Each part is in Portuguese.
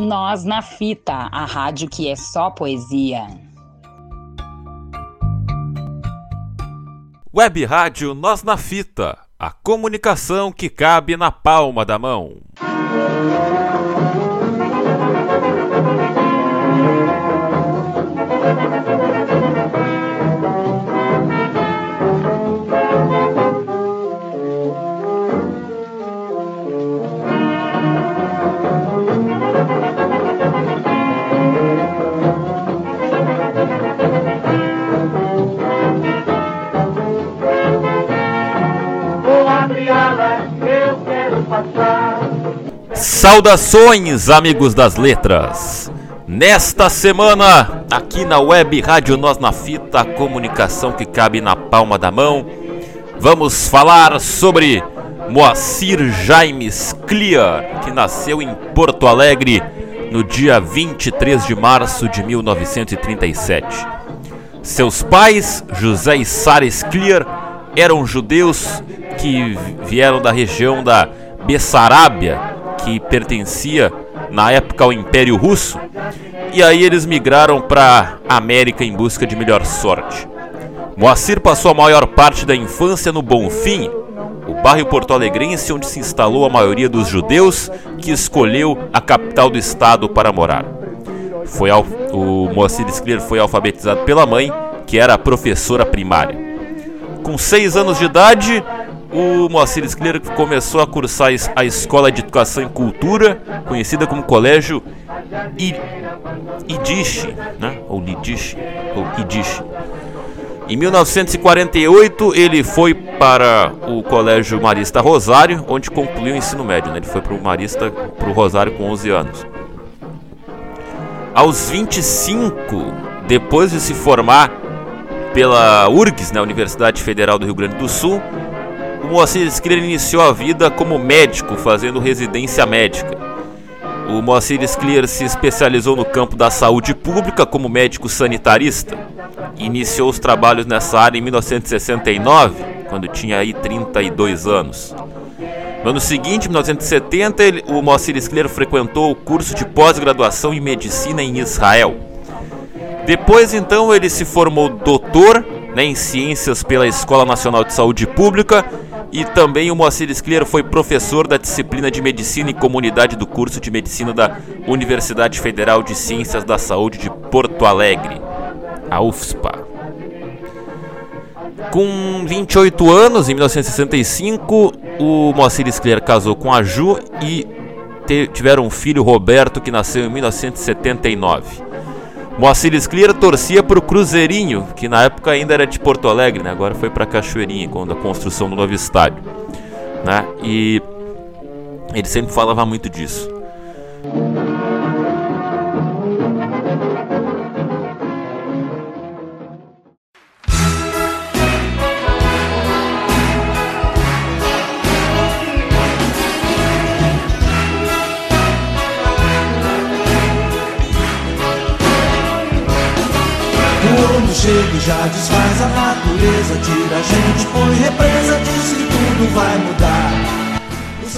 Nós na Fita, a rádio que é só poesia. Web Rádio Nós na Fita, a comunicação que cabe na palma da mão. Saudações, amigos das letras! Nesta semana, aqui na web Rádio Nós na Fita, a comunicação que cabe na palma da mão, vamos falar sobre Moacir Jaimes Clear, que nasceu em Porto Alegre no dia 23 de março de 1937. Seus pais, José e Sara Clear, eram judeus que vieram da região da Bessarábia, que pertencia na época ao Império Russo, e aí eles migraram para América em busca de melhor sorte. Moacir passou a maior parte da infância no Bonfim, o bairro porto-alegrense onde se instalou a maioria dos judeus que escolheu a capital do estado para morar. Foi ao, o Moacir Scler foi alfabetizado pela mãe, que era professora primária. Com seis anos de idade, o Moacir Scler começou a cursar a Escola de Educação e Cultura, conhecida como Colégio Idiche, né? ou Lidiche, ou Idiche. Em 1948, ele foi para o Colégio Marista Rosário, onde concluiu o ensino médio. Né? Ele foi para o Marista, para o Rosário com 11 anos. Aos 25, depois de se formar pela URGS, né? Universidade Federal do Rio Grande do Sul, Moacir Scler iniciou a vida como médico, fazendo residência médica. O Moacir Scler se especializou no campo da saúde pública como médico sanitarista. Iniciou os trabalhos nessa área em 1969, quando tinha aí 32 anos. No ano seguinte, 1970, ele, o Moacir Scler frequentou o curso de pós-graduação em medicina em Israel. Depois, então, ele se formou doutor né, em ciências pela Escola Nacional de Saúde Pública e também o Moacir Scler foi professor da disciplina de Medicina e Comunidade do curso de Medicina da Universidade Federal de Ciências da Saúde de Porto Alegre, a UFSPA. Com 28 anos, em 1965, o Moacir Scler casou com a Ju e tiveram um filho, Roberto, que nasceu em 1979. Moacir Scler torcia para o Cruzeirinho, que na época ainda era de Porto Alegre, né? agora foi para Cachoeirinha, quando a construção do novo estádio. Né? E ele sempre falava muito disso. Já desfaz a natureza, tira a gente, põe represa, diz que tudo vai mudar.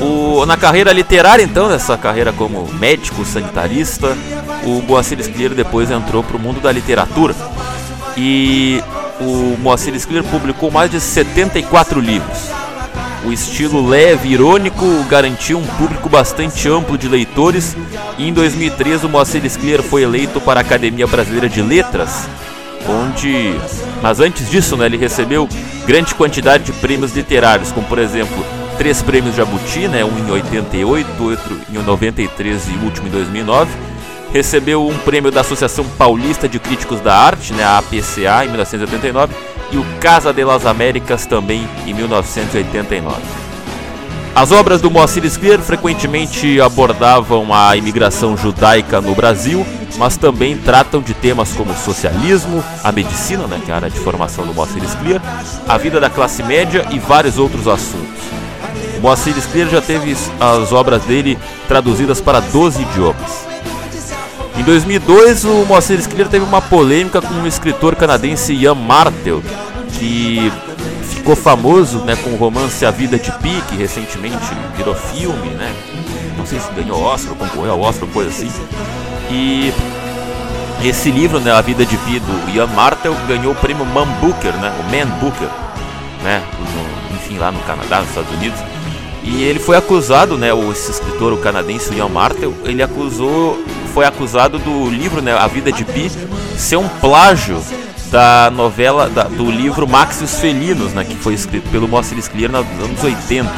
O, na carreira literária, então, nessa carreira como médico sanitarista, o Moacir Scler depois entrou para o mundo da literatura. E o Moacir Scler publicou mais de 74 livros. O estilo leve e irônico garantiu um público bastante amplo de leitores e em 2003 o Moacir Scler foi eleito para a Academia Brasileira de Letras onde, mas antes disso, né, ele recebeu grande quantidade de prêmios literários, como por exemplo, três prêmios Jabuti, né, um em 88, outro em 93 e último em 2009. Recebeu um prêmio da Associação Paulista de Críticos da Arte, né, a APCA, em 1989, e o Casa de las Américas também em 1989. As obras do Moacir Scler frequentemente abordavam a imigração judaica no Brasil, mas também tratam de temas como socialismo, a medicina, né, que é a área de formação do Moacir Scler, a vida da classe média e vários outros assuntos. O Moacir Scler já teve as obras dele traduzidas para 12 idiomas. Em 2002, o Moacir Scler teve uma polêmica com o escritor canadense Ian Martel, que ficou famoso né, com o romance A Vida de Pi, que recentemente virou filme, né? não sei se ganhou Oscar, concorreu ao Oscar, coisa assim. E esse livro, né, A Vida de Pi, do Ian Martel, ganhou o prêmio Man Booker, né, o Man Booker, né, no, enfim, lá no Canadá, nos Estados Unidos. E ele foi acusado, né, o, esse escritor, o canadense, o Ian Martel, ele acusou, foi acusado do livro, né, A Vida de Pi, ser um plágio da novela, da, do livro Max e os Felinos, né, que foi escrito pelo Moacir Scliar nos anos 80.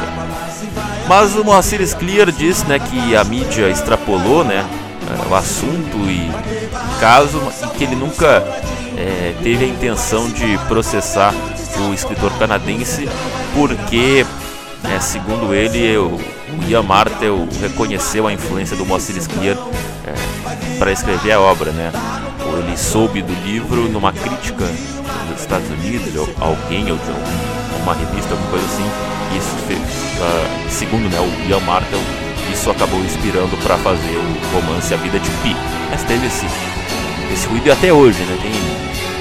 Mas o Moacir Scliar diz, né, que a mídia extrapolou, né, o assunto e caso e que ele nunca é, teve a intenção de processar o escritor canadense porque é, segundo ele, o, Ian Martel reconheceu a influência do Moacir Scliar é, para escrever a obra, né? Ele soube do livro numa crítica dos Estados Unidos, de alguém ou de uma revista, alguma coisa assim. Isso fez, uh, segundo né, o Ian Martel, isso acabou inspirando para fazer o romance A Vida de Pi. Mas teve esse, esse ruído até hoje, né? Tem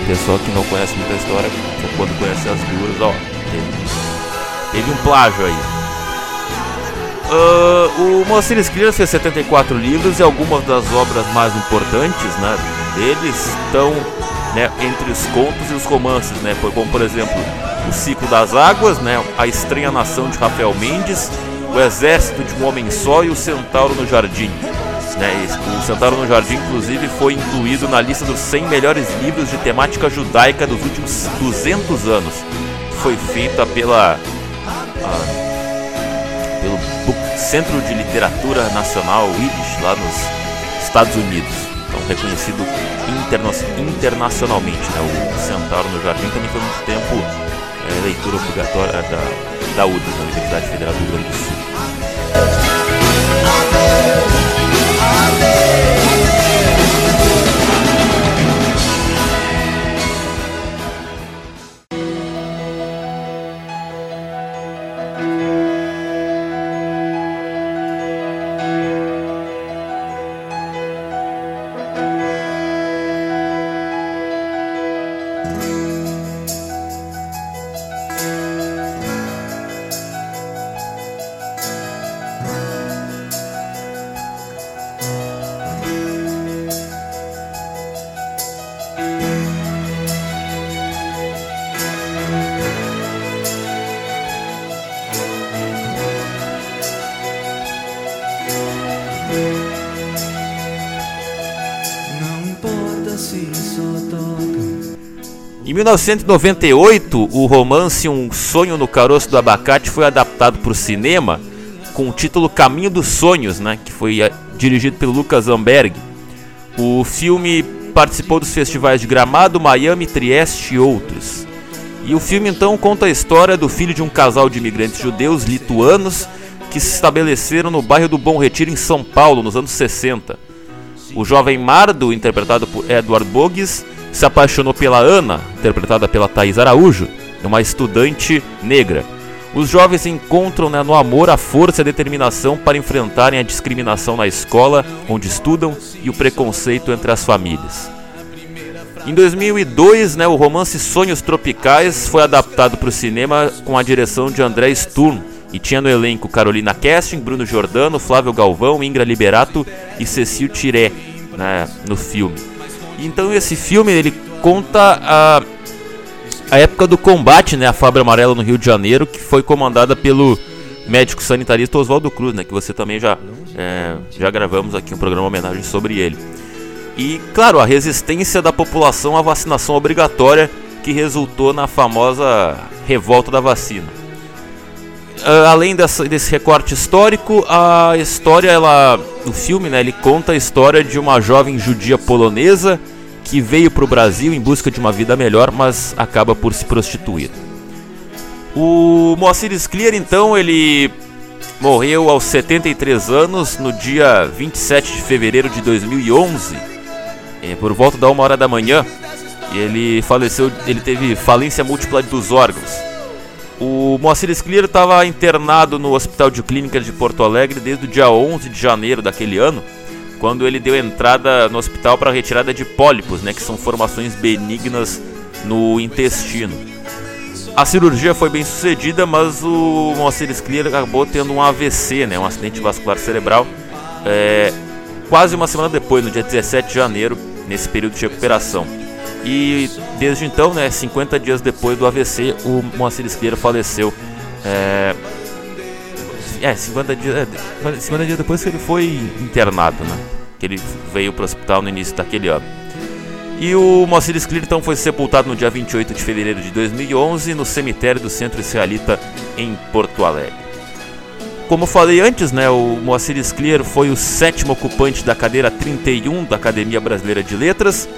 pessoal que não conhece muita história, só quando conhece as duas, ó, teve Teve um plágio aí. Uh, o Moacir Scler fez 74 livros e algumas das obras mais importantes né, deles estão né, entre os contos e os romances, né, como por exemplo O Ciclo das Águas, né, A Estranha Nação de Rafael Mendes, O Exército de um Homem Só e O Centauro no Jardim. Né, o Centauro no Jardim, inclusive, foi incluído na lista dos 100 melhores livros de temática judaica dos últimos 200 anos. Foi feita pela pelo Centro de Literatura Nacional Yiddish lá nos Estados Unidos. Então reconhecido interna internacionalmente. Né? O Centauro no Jardim também foi muito tempo é, leitura obrigatória da, da UDES, da Universidade Federal do Rio Grande do Sul. Em 1998, o romance Um Sonho no Caroço do Abacate foi adaptado para o cinema com o título Caminho dos Sonhos, né, que foi eh, dirigido pelo Lucas Amberg. O filme participou dos festivais de Gramado, Miami, Trieste e outros. E o filme então conta a história do filho de um casal de imigrantes judeus lituanos que se estabeleceram no bairro do Bom Retiro em São Paulo nos anos 60. O jovem Mardo, interpretado por Edward Bogues, se apaixonou pela Ana, interpretada pela Thais Araújo, uma estudante negra. Os jovens encontram né, no amor a força e a determinação para enfrentarem a discriminação na escola onde estudam e o preconceito entre as famílias. Em 2002, né, o romance Sonhos Tropicais foi adaptado para o cinema com a direção de André Sturm e tinha no elenco Carolina Casting, Bruno Giordano, Flávio Galvão, Ingra Liberato e Cecil Tiré né, no filme. Então esse filme ele conta a, a época do combate, né, a Fábio Amarela no Rio de Janeiro, que foi comandada pelo médico sanitarista Oswaldo Cruz, né, que você também já é, já gravamos aqui um programa homenagem sobre ele. E claro, a resistência da população à vacinação obrigatória que resultou na famosa revolta da vacina. Uh, além dessa, desse recorte histórico, a história, ela, o filme, né, ele conta a história de uma jovem judia polonesa que veio para o Brasil em busca de uma vida melhor, mas acaba por se prostituir. O Moacir Scliar, então, ele morreu aos 73 anos no dia 27 de fevereiro de 2011, é, por volta da uma hora da manhã. Ele faleceu, ele teve falência múltipla dos órgãos. O Moacir Scliar estava internado no Hospital de Clínicas de Porto Alegre desde o dia 11 de janeiro daquele ano quando ele deu entrada no hospital para retirada de pólipos, né, que são formações benignas no intestino. A cirurgia foi bem sucedida, mas o Moacir Scler acabou tendo um AVC, né, um acidente vascular cerebral, é, quase uma semana depois, no dia 17 de janeiro, nesse período de recuperação. E desde então, né, 50 dias depois do AVC, o Moacir Scler faleceu. É, é 50 dias, é, 50 dias depois que ele foi internado, né? Que ele veio para o hospital no início daquele ano. E o Moacir Scler então foi sepultado no dia 28 de fevereiro de 2011 no cemitério do Centro Israelita em Porto Alegre. Como falei antes, né, o Moacir Scler foi o sétimo ocupante da cadeira 31 da Academia Brasileira de Letras.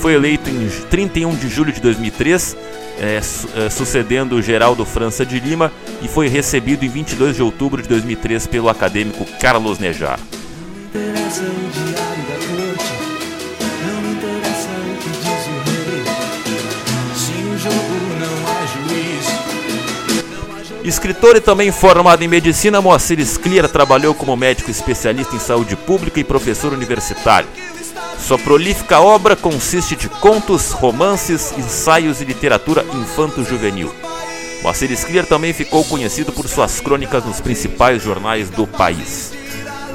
Foi eleito em 31 de julho de 2003, é, su é, sucedendo Geraldo França de Lima, e foi recebido em 22 de outubro de 2003 pelo acadêmico Carlos Nejar. Escritor e também formado em medicina, Moacir Scliar trabalhou como médico especialista em saúde pública e professor universitário. Sua prolífica obra consiste de contos, romances, ensaios e literatura infanto-juvenil. Moacir Scliar também ficou conhecido por suas crônicas nos principais jornais do país.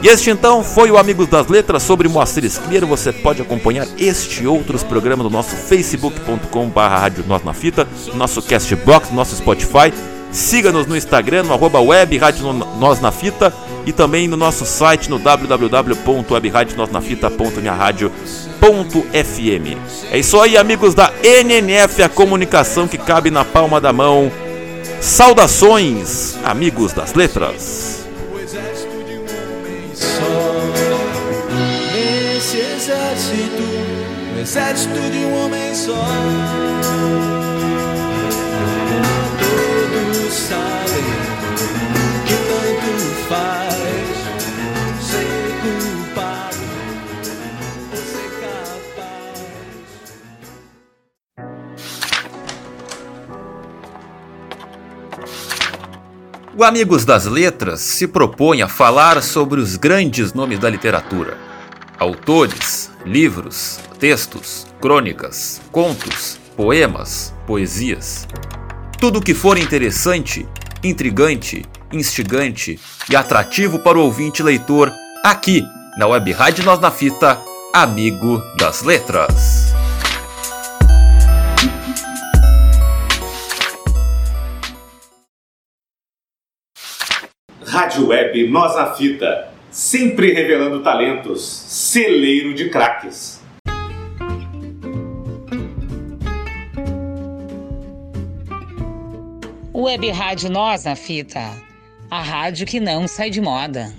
E este então foi o Amigos das Letras sobre Moacir Scliar. Você pode acompanhar este e outros programas no nosso facebook.com.br Nós na Fita, nosso Castbox, nosso Spotify Siga-nos no Instagram, no arroba web Rádio Nós na Fita e também no nosso site no www.webradionosnafita.minharadio.fm. É isso aí, amigos da NNF, a comunicação que cabe na palma da mão. Saudações, amigos das letras. O exército de um homem só. Esse exército, o exército de um homem só. O Amigos das Letras se propõe a falar sobre os grandes nomes da literatura. Autores, livros, textos, crônicas, contos, poemas, poesias. Tudo que for interessante, intrigante, instigante e atrativo para o ouvinte leitor, aqui na Web Rádio Nós na Fita, Amigo das Letras. Rádio Web Nós na Fita, sempre revelando talentos, celeiro de craques. Web Rádio Nós na Fita, a rádio que não sai de moda.